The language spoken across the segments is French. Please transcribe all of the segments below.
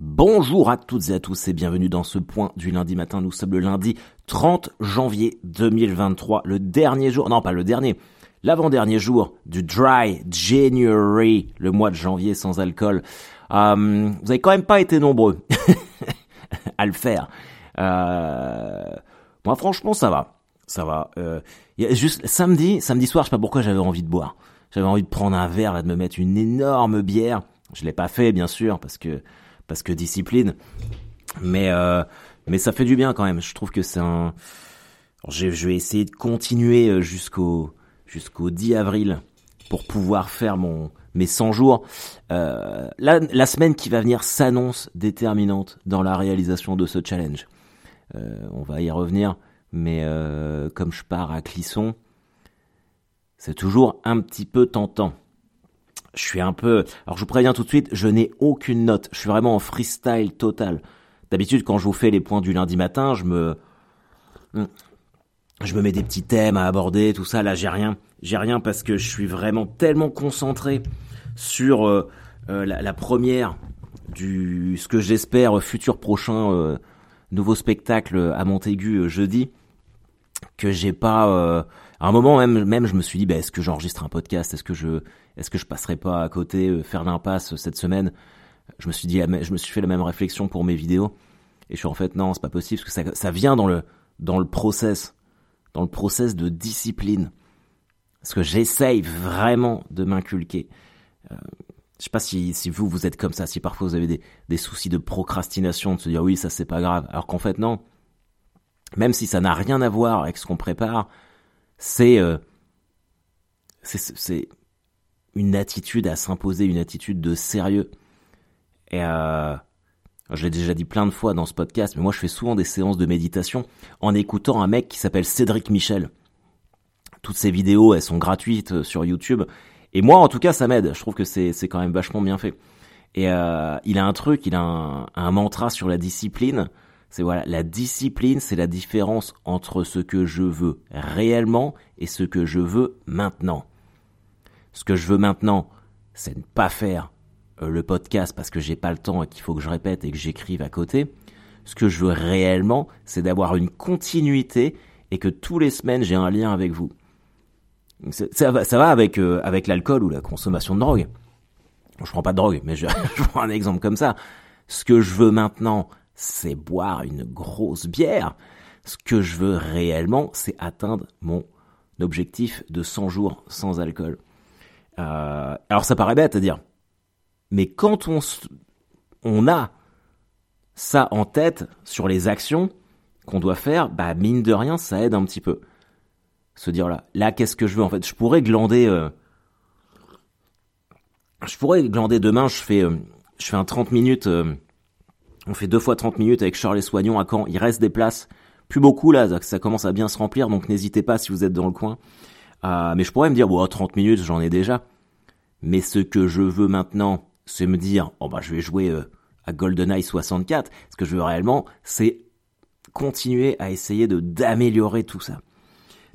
Bonjour à toutes et à tous et bienvenue dans ce point du lundi matin. Nous sommes le lundi 30 janvier 2023, le dernier jour, non pas le dernier, l'avant-dernier jour du Dry January, le mois de janvier sans alcool. Euh, vous avez quand même pas été nombreux à le faire. Euh, moi franchement ça va, ça va. Euh, y a juste samedi, samedi soir, je sais pas pourquoi j'avais envie de boire. J'avais envie de prendre un verre, là, de me mettre une énorme bière. Je l'ai pas fait bien sûr parce que parce que discipline. Mais euh, mais ça fait du bien quand même. Je trouve que c'est un. Je, vais essayer de continuer euh, jusqu'au jusqu'au 10 avril pour pouvoir faire mon mes 100 jours. Euh, la, la semaine qui va venir s'annonce déterminante dans la réalisation de ce challenge. On va y revenir, mais comme je pars à Clisson, c'est toujours un petit peu tentant je suis un peu. Alors je vous préviens tout de suite, je n'ai aucune note. Je suis vraiment en freestyle total. D'habitude, quand je vous fais les points du lundi matin, je me, je me mets des petits thèmes à aborder, tout ça. Là, j'ai rien. J'ai rien parce que je suis vraiment tellement concentré sur euh, euh, la, première du ce que j'espère futur prochain euh, nouveau spectacle à Montaigu jeudi que j'ai pas. Euh, à un moment même, même, je me suis dit, bah, est-ce que j'enregistre un podcast? Est-ce que je, est-ce que je passerai pas à côté euh, faire l'impasse cette semaine? Je me suis dit, je me suis fait la même réflexion pour mes vidéos. Et je suis en fait, non, c'est pas possible parce que ça, ça vient dans le, dans le process, dans le process de discipline. Parce que j'essaye vraiment de m'inculquer. Euh, je sais pas si, si vous, vous êtes comme ça, si parfois vous avez des, des soucis de procrastination, de se dire oui, ça c'est pas grave. Alors qu'en fait, non. Même si ça n'a rien à voir avec ce qu'on prépare, c'est euh, c'est une attitude à s'imposer, une attitude de sérieux. Et euh, je l'ai déjà dit plein de fois dans ce podcast, mais moi je fais souvent des séances de méditation en écoutant un mec qui s'appelle Cédric Michel. Toutes ces vidéos, elles sont gratuites euh, sur YouTube. Et moi, en tout cas, ça m'aide. Je trouve que c'est quand même vachement bien fait. Et il a un truc, il a un mantra sur la discipline. C'est voilà, la discipline, c'est la différence entre ce que je veux réellement et ce que je veux maintenant. Ce que je veux maintenant, c'est ne pas faire euh, le podcast parce que j'ai pas le temps et qu'il faut que je répète et que j'écrive à côté. Ce que je veux réellement, c'est d'avoir une continuité et que tous les semaines j'ai un lien avec vous. Ça va, ça va avec euh, avec l'alcool ou la consommation de drogue. Je prends pas de drogue, mais je, je prends un exemple comme ça. Ce que je veux maintenant, c'est boire une grosse bière. Ce que je veux réellement, c'est atteindre mon objectif de 100 jours sans alcool. Euh, alors ça paraît bête à dire, mais quand on, on a ça en tête sur les actions qu'on doit faire, bah mine de rien, ça aide un petit peu. Se dire là, là qu'est-ce que je veux en fait? Je pourrais glander, euh, je pourrais glander demain. Je fais, euh, je fais un 30 minutes. On fait deux fois 30 minutes avec Charles et Soignon à Caen. Il reste des places, plus beaucoup là, ça commence à bien se remplir, donc n'hésitez pas si vous êtes dans le coin. Euh, mais je pourrais me dire, bon, 30 minutes, j'en ai déjà. Mais ce que je veux maintenant, c'est me dire, oh bah je vais jouer euh, à GoldenEye 64. Ce que je veux réellement, c'est continuer à essayer de d'améliorer tout ça.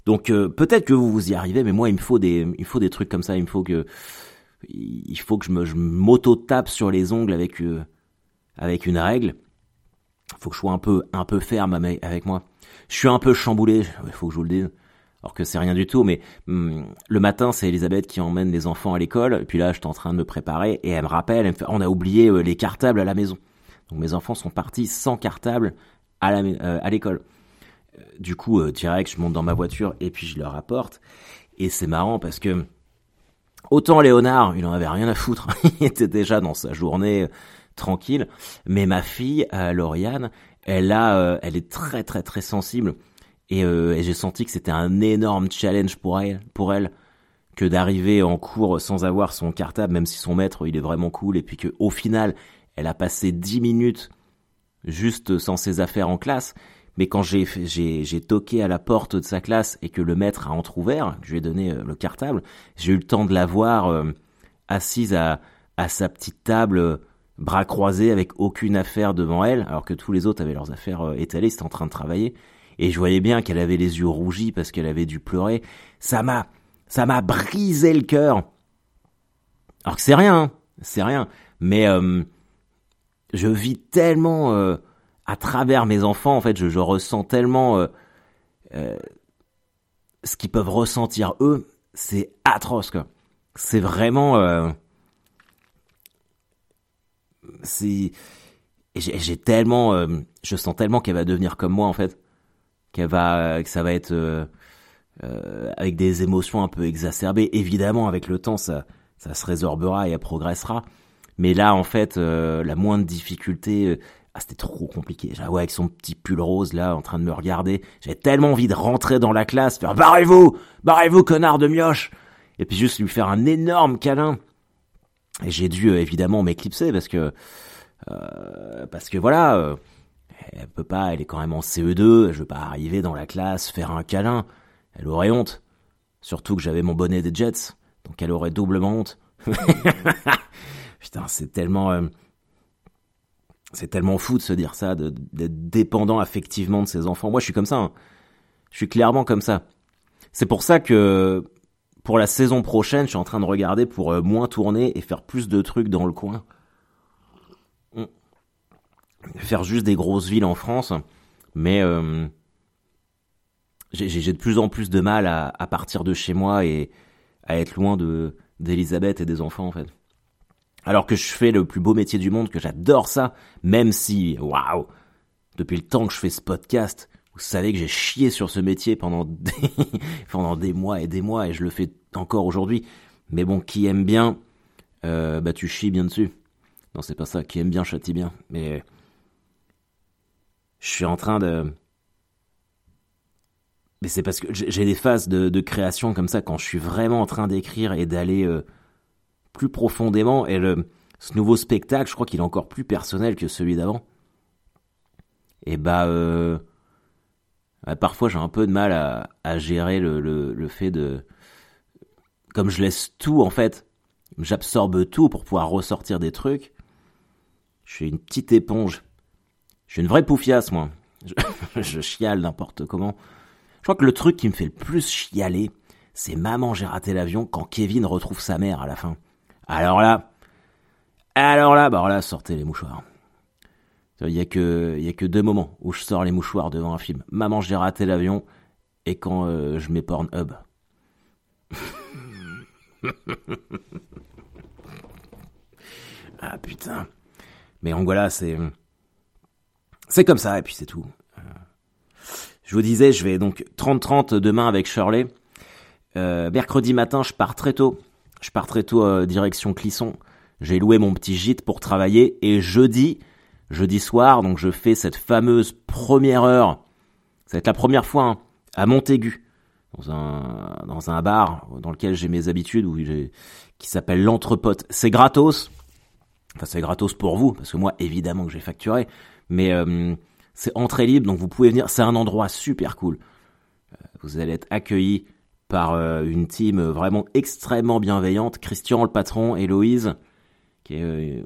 Donc euh, peut-être que vous vous y arrivez, mais moi il me faut des il faut des trucs comme ça. Il me faut que il faut que je me je m'auto tape sur les ongles avec euh, avec une règle. Faut que je sois un peu un peu ferme avec moi. Je suis un peu chamboulé. Faut que je vous le dise alors que c'est rien du tout, mais hum, le matin, c'est Elisabeth qui emmène les enfants à l'école, et puis là, j'étais en train de me préparer, et elle me rappelle, elle me fait, on a oublié euh, les cartables à la maison. Donc mes enfants sont partis sans cartable euh, à l'école. Euh, du coup, direct, je monte dans ma voiture, et puis je leur apporte, et c'est marrant parce que autant Léonard, il en avait rien à foutre, il était déjà dans sa journée tranquille, mais ma fille, Lauriane, elle a, elle est très très très sensible. Et, euh, et j'ai senti que c'était un énorme challenge pour elle, pour elle que d'arriver en cours sans avoir son cartable, même si son maître il est vraiment cool, et puis que au final elle a passé dix minutes juste sans ses affaires en classe. Mais quand j'ai j'ai j'ai toqué à la porte de sa classe et que le maître a entrouvert, que je lui ai donné euh, le cartable, j'ai eu le temps de la voir euh, assise à à sa petite table, bras croisés avec aucune affaire devant elle, alors que tous les autres avaient leurs affaires étalées, c'était en train de travailler et je voyais bien qu'elle avait les yeux rougis parce qu'elle avait dû pleurer. Ça m'a, ça m'a brisé le cœur. Alors que c'est rien, hein, c'est rien. Mais euh, je vis tellement euh, à travers mes enfants, en fait, je, je ressens tellement euh, euh, ce qu'ils peuvent ressentir eux, c'est atroce, quoi. C'est vraiment... Euh, c'est... J'ai tellement... euh, je sens tellement qu'elle va devenir comme moi, en fait. Qu'elle va... Que ça va être... euh, euh, avec des émotions un peu exacerbées. Évidemment, avec le temps, ça, ça se résorbera et elle progressera. Mais là, en fait, euh, la moindre difficulté, euh, ah, c'était trop compliqué. J'avais ouais, avec son petit pull rose là, en train de me regarder. J'avais tellement envie de rentrer dans la classe, faire barrez-vous, barrez-vous, connard de mioche, et puis juste lui faire un énorme câlin. Et j'ai dû euh, évidemment m'éclipser parce que euh, parce que voilà, euh, elle peut pas, elle est quand même en CE2. Je veux pas arriver dans la classe faire un câlin. Elle aurait honte. Surtout que j'avais mon bonnet des Jets, donc elle aurait doublement honte. Putain, c'est tellement, euh, c'est tellement fou de se dire ça, d'être dépendant affectivement de ses enfants. Moi, je suis comme ça. hein. Je suis clairement comme ça. C'est pour ça que pour la saison prochaine, je suis en train de regarder pour euh, moins tourner et faire plus de trucs dans le coin. Faire juste des grosses villes en France, mais euh, j'ai j'ai de plus en plus de mal à, à partir de chez moi et à être loin de d'Elisabeth et des enfants en fait. Alors que je fais le plus beau métier du monde, que j'adore ça, même si, waouh, depuis le temps que je fais ce podcast, vous savez que j'ai chié sur ce métier pendant des, pendant des mois et des mois, et je le fais encore aujourd'hui. Mais bon, qui aime bien, euh, bah tu chies bien dessus. Non, c'est pas ça. Qui aime bien châtie bien. Mais je suis en train de. Mais c'est parce que j'ai des phases de, création comme ça quand je suis vraiment en train d'écrire et d'aller euh, plus profondément. Et le, ce nouveau spectacle, je crois qu'il est encore plus personnel que celui d'avant. Et bah, euh, bah, parfois j'ai un peu de mal à, gérer le, fait de, comme je laisse tout en fait, j'absorbe tout pour pouvoir ressortir des trucs. Je suis une petite éponge. Je suis une vraie poufiasse moi. Je, je chiale n'importe comment. Je crois que le truc qui me fait le plus chialer, c'est maman j'ai raté l'avion quand Kevin retrouve sa mère à la fin. Alors là, alors là, bah alors là, sortez les mouchoirs. Il y a que, il y a que deux moments où je sors les mouchoirs devant un film. Maman j'ai raté l'avion et quand euh, je mets Pornhub. ah putain. Mais Angola, c'est, c'est comme ça et puis c'est tout. Euh, Je vous disais, je vais donc 30-30 demain avec Shirley. Euh, mercredi matin, je pars très tôt. Je pars très tôt direction Clisson. J'ai loué mon petit gîte pour travailler et jeudi, jeudi soir, donc je fais cette fameuse première heure. Ça va être la première fois hein, à Montaigu, dans un dans un bar dans lequel j'ai mes habitudes, où qui s'appelle l'Entrepote. C'est gratos. Enfin, c'est gratos pour vous, parce que moi, évidemment que j'ai facturé. Mais euh, c'est entrée libre, donc vous pouvez venir. C'est un endroit super cool. Euh, Vous allez être accueillis par euh, une team vraiment extrêmement bienveillante. Christian, le patron, Héloïse, qui, est, euh,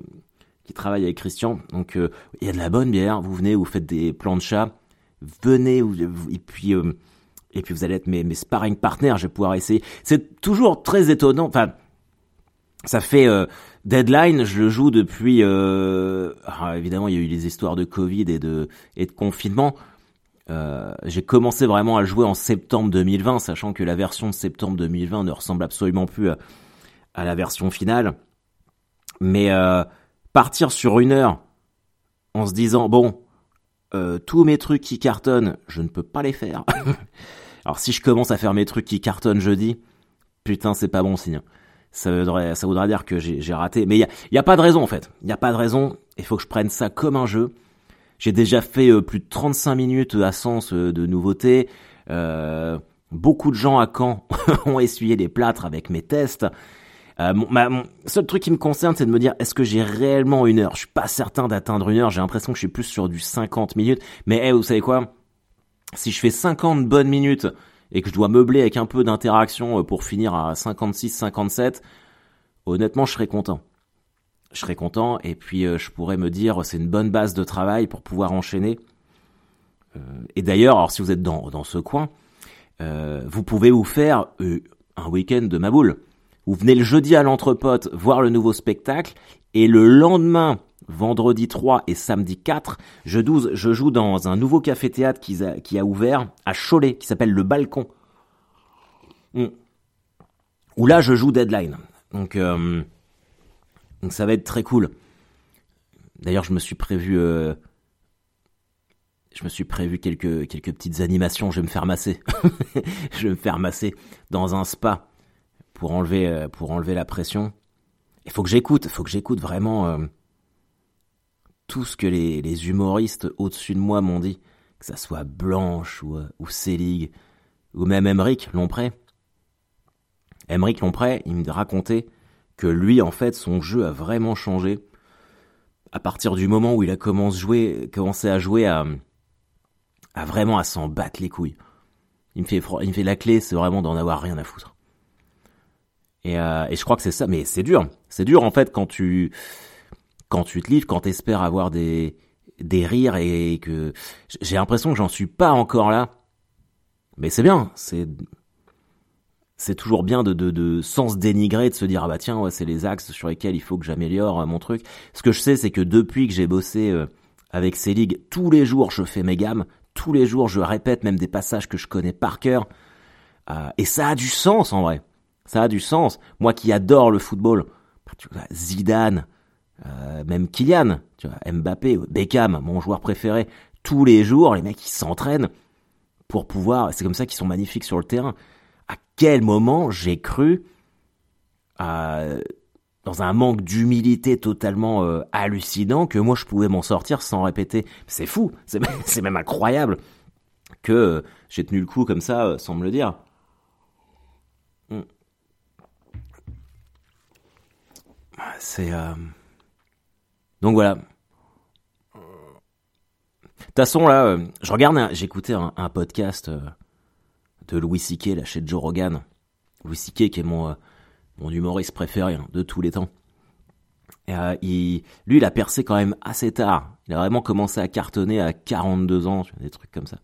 qui travaille avec Christian. Donc, euh, il y a de la bonne bière. Vous venez, vous faites des plans de chat. Venez, et puis... euh, et puis vous allez être mes, sparring partners, je vais pouvoir essayer. C'est toujours très étonnant. Enfin, ça fait euh, Deadline, je le joue depuis. Euh, ah, évidemment, il y a eu les histoires de Covid et de et de confinement. Euh, J'ai commencé vraiment à jouer en septembre 2020, sachant que la version de septembre 2020 ne ressemble absolument plus à, à la version finale. Mais euh, partir sur une heure en se disant bon, euh, tous mes trucs qui cartonnent, je ne peux pas les faire. Alors si je commence à faire mes trucs qui cartonnent jeudi, putain, c'est pas bon signe ça voudrait, dire que j'ai raté. Mais il y a, a pas de raison en fait. Il y a pas de raison. Il faut que je prenne ça comme un jeu. J'ai déjà fait euh, plus de 35 minutes à sens euh, de nouveautés. Beaucoup de gens à Caen ont essuyé les plâtres avec mes tests. Euh, mon, ma- mon seul truc qui me concerne, c'est de me dire est-ce que j'ai réellement une heure? Je suis pas certain d'atteindre une heure. J'ai l'impression que je suis plus sur du 50 minutes. Mais hey, vous savez quoi? Si je fais 50 bonnes minutes et que je dois meubler avec un peu d'interaction euh, pour finir à 56, 57, honnêtement, je serais content. Je serais content et puis euh, je pourrais me dire c'est une bonne base de travail pour pouvoir enchaîner. Euh, et d'ailleurs, alors si vous êtes dans, dans ce coin, euh, vous pouvez vous faire un week-end de ma boule. Vous venez le jeudi à l'entrepote voir le nouveau spectacle et le lendemain, vendredi 3 et samedi 4. Je, 12, je joue dans un nouveau café-théâtre qui a, ouvert à Cholet, qui s'appelle Le Balcon. Hmm. Où là, je joue Deadline. Donc, euh, donc ça va être très cool. D'ailleurs, je me suis prévu... Euh, je me suis prévu quelques, quelques petites animations. Je vais me faire masser. je vais me faire masser dans un spa pour enlever, euh, pour enlever la pression. Il faut que j'écoute, faut que j'écoute vraiment euh, tout ce que les, les humoristes au-dessus de moi m'ont dit, que ça soit Blanche ou, euh, ou Selig, ou même Emmerich Lompré. Emmerich Lompré, il me racontait que lui, en fait, son jeu a vraiment changé à partir du moment où il a commencé, jouer, commencé à jouer à, à vraiment à s'en battre les couilles. Il me fait, il me fait la clé, c'est vraiment d'en avoir rien à foutre. Et, euh, et je crois que c'est ça, mais c'est dur. C'est dur en fait quand tu quand tu te livres, quand t'espères avoir des des rires et que j'ai l'impression que j'en suis pas encore là. Mais c'est bien, c'est c'est toujours bien de, de, de sans se dénigrer, de se dire ah bah tiens ouais c'est les axes sur lesquels il faut que j'améliore euh, mon truc. Ce que je sais c'est que depuis que j'ai bossé euh, avec ces ligues, tous les jours je fais mes gammes, tous les jours je répète même des passages que je connais par cœur, euh, et ça a du sens en vrai. Ça a du sens. Moi qui adore le football, tu vois, Zidane, euh, même Kylian, tu vois, Mbappé, Beckham, mon joueur préféré, tous les jours, les mecs ils s'entraînent pour pouvoir, c'est comme ça qu'ils sont magnifiques sur le terrain. À quel moment j'ai cru euh, dans un manque d'humilité totalement euh, hallucinant que moi je pouvais m'en sortir sans répéter. C'est fou, c'est même incroyable que j'ai tenu le coup comme ça sans me le dire. C'est... Euh... Donc voilà. De toute façon, là, euh, je regarde, j'écoutais un, un, podcast euh, de Louis C.K. là chez Joe Rogan. Louis C.K. qui est mon, mon humoriste préféré hein, de tous les temps. Et, lui, il a percé quand même assez tard. Il a vraiment commencé à cartonner à 42 ans, des trucs comme ça.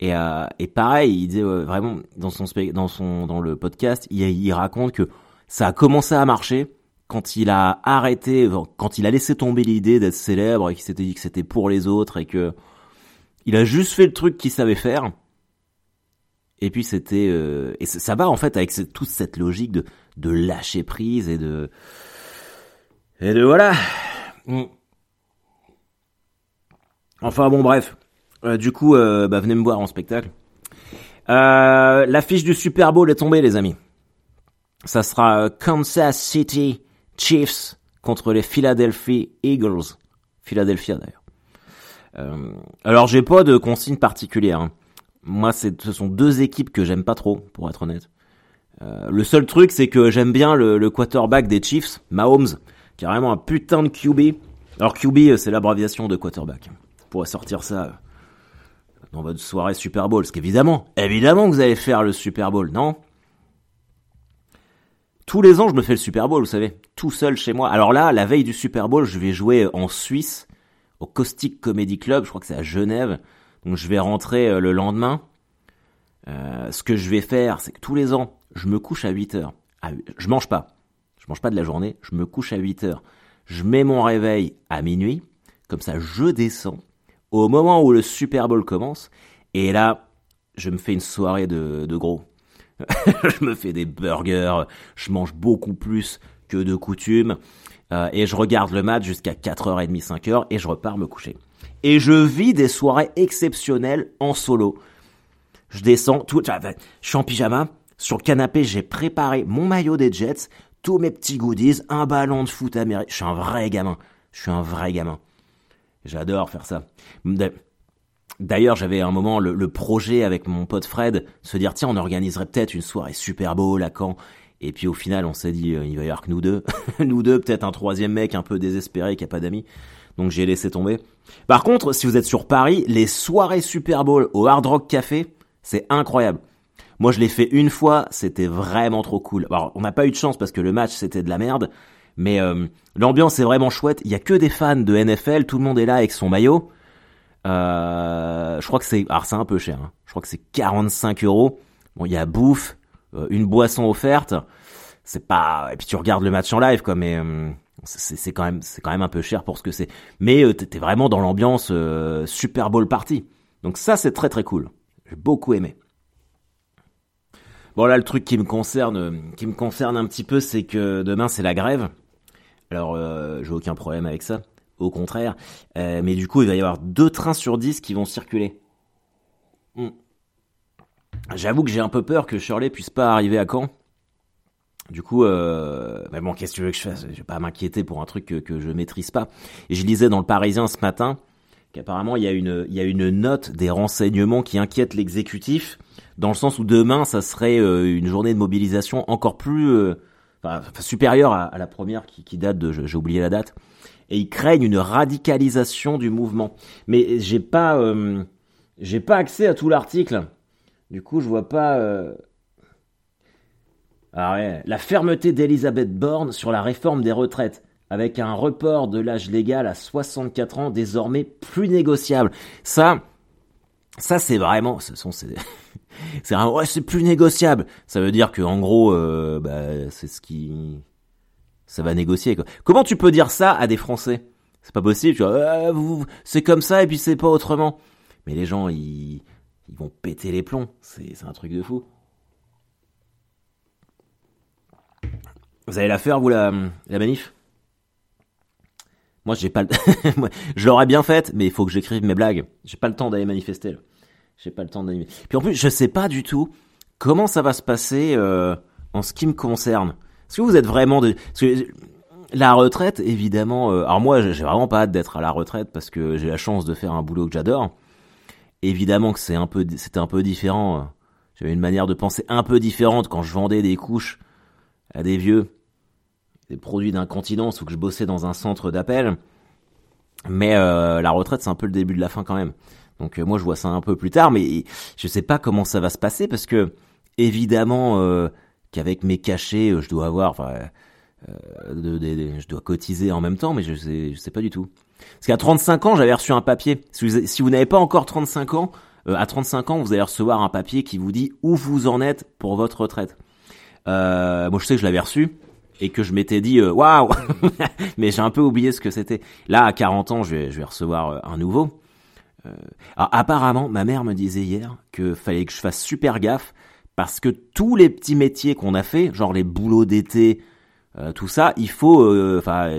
Et, pareil, il disait vraiment dans son dans son dans le podcast, il, il raconte que ça a commencé à marcher quand il a arrêté, quand il a laissé tomber l'idée d'être célèbre et qu'il s'était dit que c'était pour les autres et que il a juste fait le truc qu'il savait faire. Et puis c'était euh, et ça va en fait avec toute cette logique de de lâcher prise et de et de voilà. Mm. Enfin bon bref. Euh, du coup, euh, bah, venez me voir en spectacle. Euh, L'affiche du Super Bowl est tombée, les amis. Ça sera Kansas City Chiefs contre les Philadelphia Eagles. Philadelphia d'ailleurs. Euh, alors j'ai pas de consigne particulière. Hein. Moi, ce sont deux équipes que j'aime pas trop, pour être honnête. Euh, le seul truc, c'est que j'aime bien le, le, quarterback des Chiefs, Mahomes, qui est vraiment un putain de QB. Alors QB, euh, c'est l'abréviation de quarterback. Vous pourrez sortir ça euh, dans votre soirée Super Bowl, parce qu'évidemment, évidemment que vous allez faire le Super Bowl, non? Tous les ans, je me fais le Super Bowl, vous savez, tout seul chez moi. Alors là, la veille du Super Bowl, je vais jouer en Suisse, au Caustic Comedy Club, je crois que c'est à Genève. Donc je vais rentrer euh, le lendemain. Euh, ce que je vais faire, c'est que tous les ans, je me couche à 8 heures. je mange pas. Je mange pas de la journée, je me couche à 8 heures. Je mets mon réveil à minuit. Comme ça, je descends. Au moment où le Super Bowl commence. Et là, je me fais une soirée de gros. je me fais des burgers, je mange beaucoup plus que de coutume, euh, et je regarde le match jusqu'à 4h30, 5h, et je repars me coucher. Et je vis des soirées exceptionnelles en solo. Je descends, tout, je suis en pyjama, sur le canapé, j'ai préparé mon maillot des Jets, tous mes petits goodies, un ballon de foot américain. Je suis un vrai gamin. Je suis un vrai gamin. J'adore faire ça. D'ailleurs, j'avais un moment le, projet avec mon pote Fred, se dire tiens, on organiserait peut-être une soirée Super Bowl à Caen. Et puis au final, on s'est dit euh, il va y avoir que nous deux, nous deux, peut-être un troisième mec un peu désespéré qui a pas d'amis. Donc j'ai laissé tomber. Par contre, si vous êtes sur Paris, les soirées Super Bowl au Hard Rock Café, c'est incroyable. Moi, je l'ai fait une fois, c'était vraiment trop cool. Alors, on n'a pas eu de chance parce que le match c'était de la merde, mais euh, l'ambiance est vraiment chouette. Il y a que des fans de NFL, tout le monde est là avec son maillot. Euh, je crois que c'est, alors c'est un peu cher. Hein. Je crois que c'est 45 euros. Bon, il y a bouffe, euh, une boisson offerte. C'est pas, et puis tu regardes le match en live, quoi. Mais, euh, c'est quand même c'est quand même un peu cher pour ce que c'est. Mais euh, t'es vraiment dans l'ambiance Super Bowl party. Donc ça c'est très très cool. J'ai beaucoup aimé. Bon là le truc qui me concerne qui me concerne un petit peu c'est que demain c'est la grève. Alors j'ai aucun problème avec ça, au contraire. mais du coup il va y avoir deux trains sur dix qui vont circuler. Hmm. J'avoue que j'ai un peu peur que Shirley puisse pas arriver à Caen. Du coup, euh, mais bon, qu'est-ce que tu veux que je fasse? Je vais pas m'inquiéter pour un truc que, je maîtrise pas. Et je lisais dans le Parisien ce matin qu'apparemment il y a une il y a une note des renseignements qui inquiète l'exécutif dans le sens où demain ça serait euh, une journée de mobilisation encore plus euh, supérieure à, la première qui, qui date de j'ai oublié la date et ils craignent une radicalisation du mouvement. Mais j'ai pas euh, j'ai pas accès à tout l'article. Du coup, je vois pas ah ouais, la fermeté d'Elisabeth Borne sur la réforme des retraites, avec un report de l'âge légal à 64 ans désormais plus négociable. Ça, ça c'est vraiment, ce sont c'est, c'est ouais, c'est plus négociable. Ça veut dire que en gros, euh, bah, c'est ce qui, ça va négocier. Comment tu peux dire ça à des Français? C'est pas possible. Euh, c'est comme ça et puis c'est pas autrement. Mais les gens, ils, vont péter les plombs. C'est, un truc de fou. Vous allez la faire, vous, la, la manif? Moi, j'ai pas le... je l'aurais bien faite, mais il faut que j'écrive mes blagues. J'ai pas le temps d'aller manifester, là. J'ai pas le temps d'aller... Puis en plus, je sais pas du tout comment ça va se passer euh, en ce qui me concerne. Est-ce que vous êtes vraiment de... Que la retraite, évidemment... Euh... Alors moi, j'ai vraiment pas hâte d'être à la retraite parce que j'ai la chance de faire un boulot que j'adore. Évidemment que c'est un peu, c'était un peu différent. J'avais une manière de penser un peu différente quand je vendais des couches à des vieux, des produits d'incontinence ou que je bossais dans un centre d'appel. Mais euh, la retraite, c'est un peu le début de la fin quand même. Donc euh, moi, je vois ça un peu plus tard, mais je sais pas comment ça va se passer parce que évidemment euh, qu'avec mes cachets, je dois avoir, enfin, de, je dois cotiser en même temps, mais je sais, je sais pas du tout. Parce qu'à 35 ans, j'avais reçu un papier. Si vous, si vous n'avez pas encore 35 ans, à 35 ans, vous allez recevoir un papier qui vous dit où vous en êtes pour votre retraite. Euh, moi, je sais que je l'avais reçu et que je m'étais dit euh, waouh, mais j'ai un peu oublié ce que c'était. Là, à 40 ans, je vais, je vais recevoir euh, un nouveau. alors, apparemment, ma mère me disait hier que fallait que je fasse super gaffe parce que tous les petits métiers qu'on a fait, genre les boulots d'été, tout ça, il faut, enfin,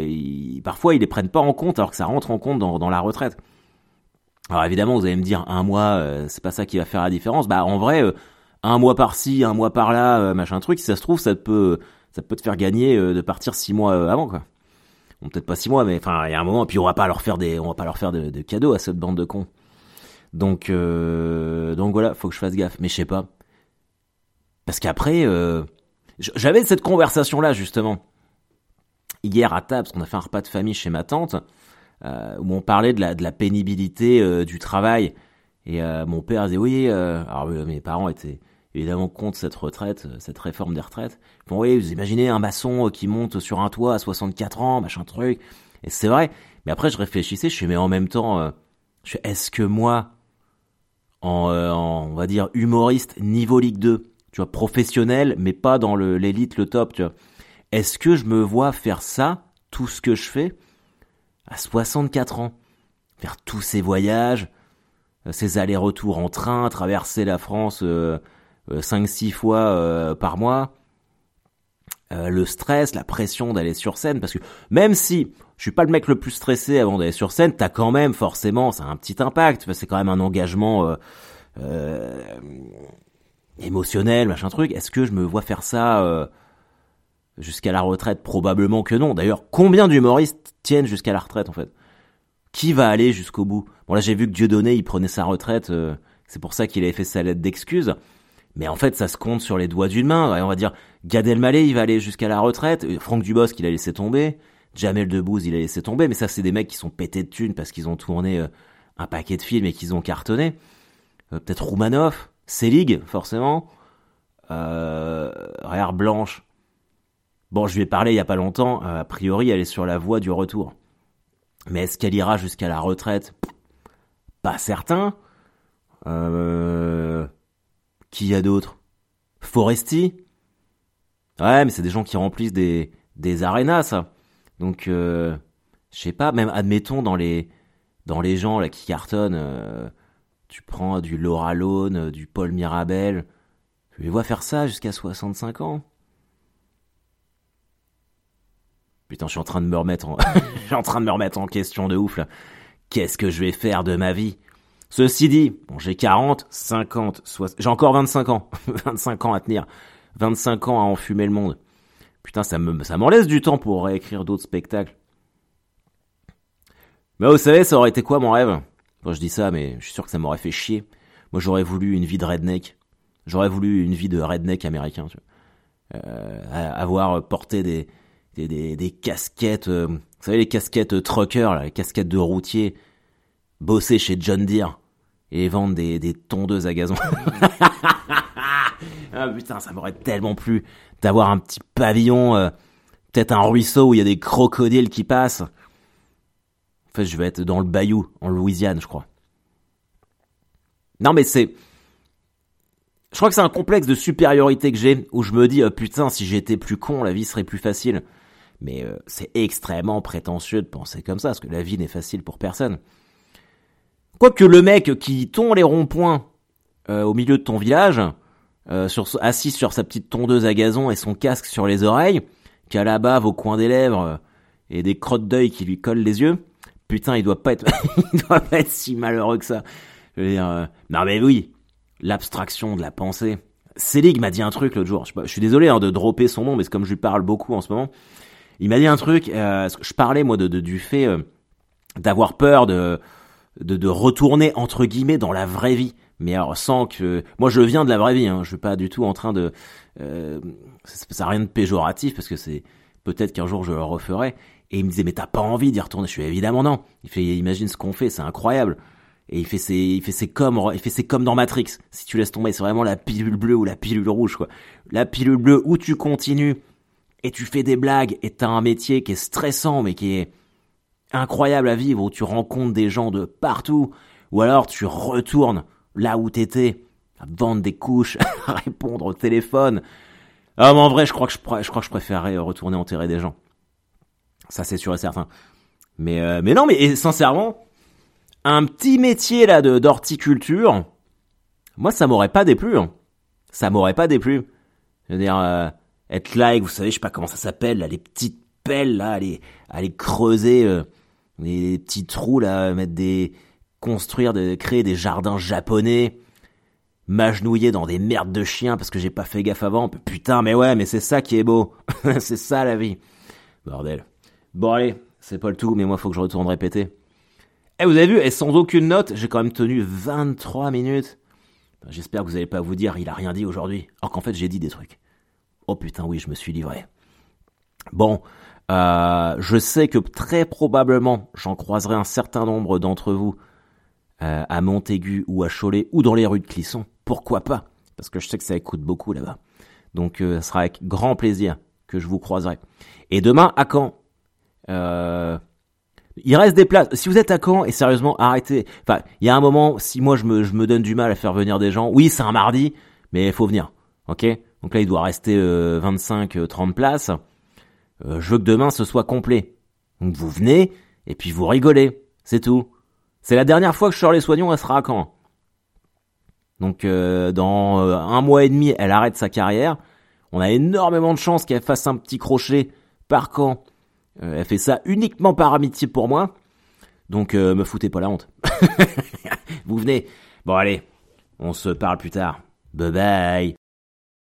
parfois ils les prennent pas en compte alors que ça rentre en compte dans, la retraite. Alors évidemment, vous allez me dire un mois, c'est pas ça qui va faire la différence. Bah en vrai, un mois par-ci, un mois par-là, euh, machin truc, si ça se trouve, ça peut, ça peut te faire gagner euh, de partir six mois euh, avant, quoi. Bon, peut-être pas six mois, mais enfin, il y a un moment, puis on va pas leur faire des, on va pas leur faire de, cadeaux à cette bande de cons. Donc, donc voilà, faut que je fasse gaffe. Mais je sais pas, parce qu'après, j'avais cette conversation là justement hier à table, parce qu'on a fait un repas de famille chez ma tante, où on parlait de la, de la pénibilité du travail. Et mon père disait oui, alors mes parents étaient évidemment contre cette retraite, euh, cette réforme des retraites. Bon, oui, vous imaginez un maçon euh, qui monte sur un toit à 64 ans, machin truc. Et c'est vrai. Mais après, je réfléchissais, je suis, mais en même temps, euh, est-ce que moi, en, on va dire, humoriste niveau Ligue 2, tu vois, professionnel, mais pas dans l'élite, le, top, tu vois, est-ce que je me vois faire ça, tout ce que je fais, à 64 ans? Faire tous ces voyages, ces allers-retours en train, traverser la France 5-6 euh, fois euh, par mois, euh, le stress, la pression d'aller sur scène, parce que même si je suis pas le mec le plus stressé avant d'aller sur scène, t'as quand même forcément, ça a un petit impact, c'est quand même un engagement émotionnel, machin truc. Est-ce que je me vois faire ça jusqu'à la retraite? Probablement que non. D'ailleurs, combien d'humoristes tiennent jusqu'à la retraite en fait? Qui va aller jusqu'au bout? Bon là, j'ai vu que Dieudonné, il prenait sa retraite. c'est pour ça qu'il avait fait sa lettre d'excuse. Mais en fait, ça se compte sur les doigts d'une main. on va dire, Gad Elmaleh, il va aller jusqu'à la retraite. Euh, Franck Dubosc, il a laissé tomber. Jamel Debbouze, il a laissé tomber. Mais ça, c'est des mecs qui sont pétés de thunes parce qu'ils ont tourné euh, un paquet de films et qu'ils ont cartonné. Euh, peut-être Roumanoff, Selig, forcément. Euh, Blanche. Bon, je lui ai parlé il y a pas longtemps. a priori, elle est sur la voie du retour. Mais est-ce qu'elle ira jusqu'à la retraite? Pas certain. Euh... Qui y a d'autres Foresti? Ouais, mais c'est des gens qui remplissent des, des ça. Donc, euh, je sais pas, même admettons dans les dans les gens là qui cartonnent, euh, tu prends du Laura Lone, euh, du Paul Mirabel, tu les vois faire ça jusqu'à 65 ans. Putain, je suis en train de me remettre en, je suis en train de me remettre en question de ouf là. Qu'est-ce que je vais faire de ma vie? Ceci dit, bon, j'ai 40, 50, 60, j'ai encore 25 ans, 25 ans à tenir, 25 ans à enfumer le monde. Putain, ça me, ça m'en laisse du temps pour réécrire d'autres spectacles. Mais vous savez, ça aurait été quoi mon rêve? Bon, je dis ça, mais je suis sûr que ça m'aurait fait chier. Moi, j'aurais voulu une vie de redneck. J'aurais voulu une vie de redneck américain. Tu. Euh, avoir porté des, casquettes, euh, vous savez, les casquettes trucker, là, les casquettes de routier, bosser chez John Deere et vendre des, des tondeuses à gazon. ah putain, ça m'aurait tellement plu d'avoir un petit pavillon, euh, peut-être un ruisseau où il y a des crocodiles qui passent. Fait, je vais être dans le bayou, en Louisiane, je crois. Non, mais c'est... Je crois que c'est un complexe de supériorité que j'ai, où je me dis, oh, putain, si j'étais plus con, la vie serait plus facile. Mais euh, c'est extrêmement prétentieux de penser comme ça, parce que la vie n'est facile pour personne. Quoique le mec qui tond les ronds-points euh, au milieu de ton village, euh, assis sur sa petite tondeuse à gazon et son casque sur les oreilles, qui a la bave au coin des lèvres et des crottes d'œil qui lui collent les yeux, putain, il doit pas être, il doit pas être si malheureux que ça. Je veux dire, euh, non mais oui, l'abstraction de la pensée. Selig m'a dit un truc l'autre jour. Je, suis désolé hein, de dropper son nom, mais c'est comme je lui parle beaucoup en ce moment. Il m'a dit un truc. Euh, je parlais moi de, de du fait euh, d'avoir peur de, de de retourner entre guillemets dans la vraie vie mais alors sans que moi je viens de la vraie vie hein, je suis pas du tout en train de euh, ça, ça a rien de péjoratif parce que c'est peut-être qu'un jour je le referai et il me disait mais t'as pas envie d'y retourner. Je suis évidemment non. Il fait imagine ce qu'on fait c'est incroyable. Et il fait ses il fait ses comme il fait ses comme dans Matrix. Si tu laisses tomber c'est vraiment la pilule bleue ou la pilule rouge quoi. La pilule bleue où tu continues et tu fais des blagues et t'as un métier qui est stressant mais qui est incroyable à vivre où tu rencontres des gens de partout. Ou alors tu retournes là où t'étais, à vendre des couches, à répondre au téléphone. Ah, mais en vrai, je crois que je, je crois que je préférerais retourner enterrer des gens. Ça, c'est sûr et certain. Mais, euh, mais non, mais sincèrement, un petit métier là de d'horticulture, moi, ça m'aurait pas déplu. Hein. Ça m'aurait pas déplu. Je veux dire, euh, être là, vous savez, je sais pas comment ça s'appelle, là, les petites pelles là, aller, aller creuser euh, les petits trous là, mettre des construire, de créer des jardins japonais, m'agenouiller dans des merdes de chiens parce que j'ai pas fait gaffe avant. Putain, mais ouais, mais c'est ça qui est beau. c'est ça la vie. Bordel. Bon allez, c'est pas le tout, mais moi faut que je retourne répéter. Eh, vous avez vu, et sans aucune note, j'ai quand même tenu 23 minutes. J'espère que vous allez pas vous dire, il a rien dit aujourd'hui. Alors qu'en fait, j'ai dit des trucs. Oh putain, oui, je me suis livré. Bon, euh, je sais que très probablement, j'en croiserai un certain nombre d'entre vous euh, à Montaigu ou à Cholet ou dans les rues de Clisson, pourquoi pas? Parce que je sais que ça écoute beaucoup là-bas. Donc euh, ce sera avec grand plaisir que je vous croiserai. Et demain à Caen, euh, il reste des places. Si vous êtes à Caen, et sérieusement, arrêtez. Enfin, il y a un moment, si moi je me, je donne du mal à faire venir des gens, oui, c'est un mardi, mais il faut venir. Ok? Donc là, il doit rester 25-30 places. je veux que demain, ce soit complet. Donc vous venez, et puis vous rigolez. C'est tout. C'est la dernière fois que Shirley Soignon elle sera à Caen. Donc euh, dans euh, un mois et demi, elle arrête sa carrière. On a énormément de chances qu'elle fasse un petit crochet par Caen. Euh, elle fait ça uniquement par amitié pour moi. Donc me foutez pas la honte. Vous venez. Bon allez, on se parle plus tard. Bye bye.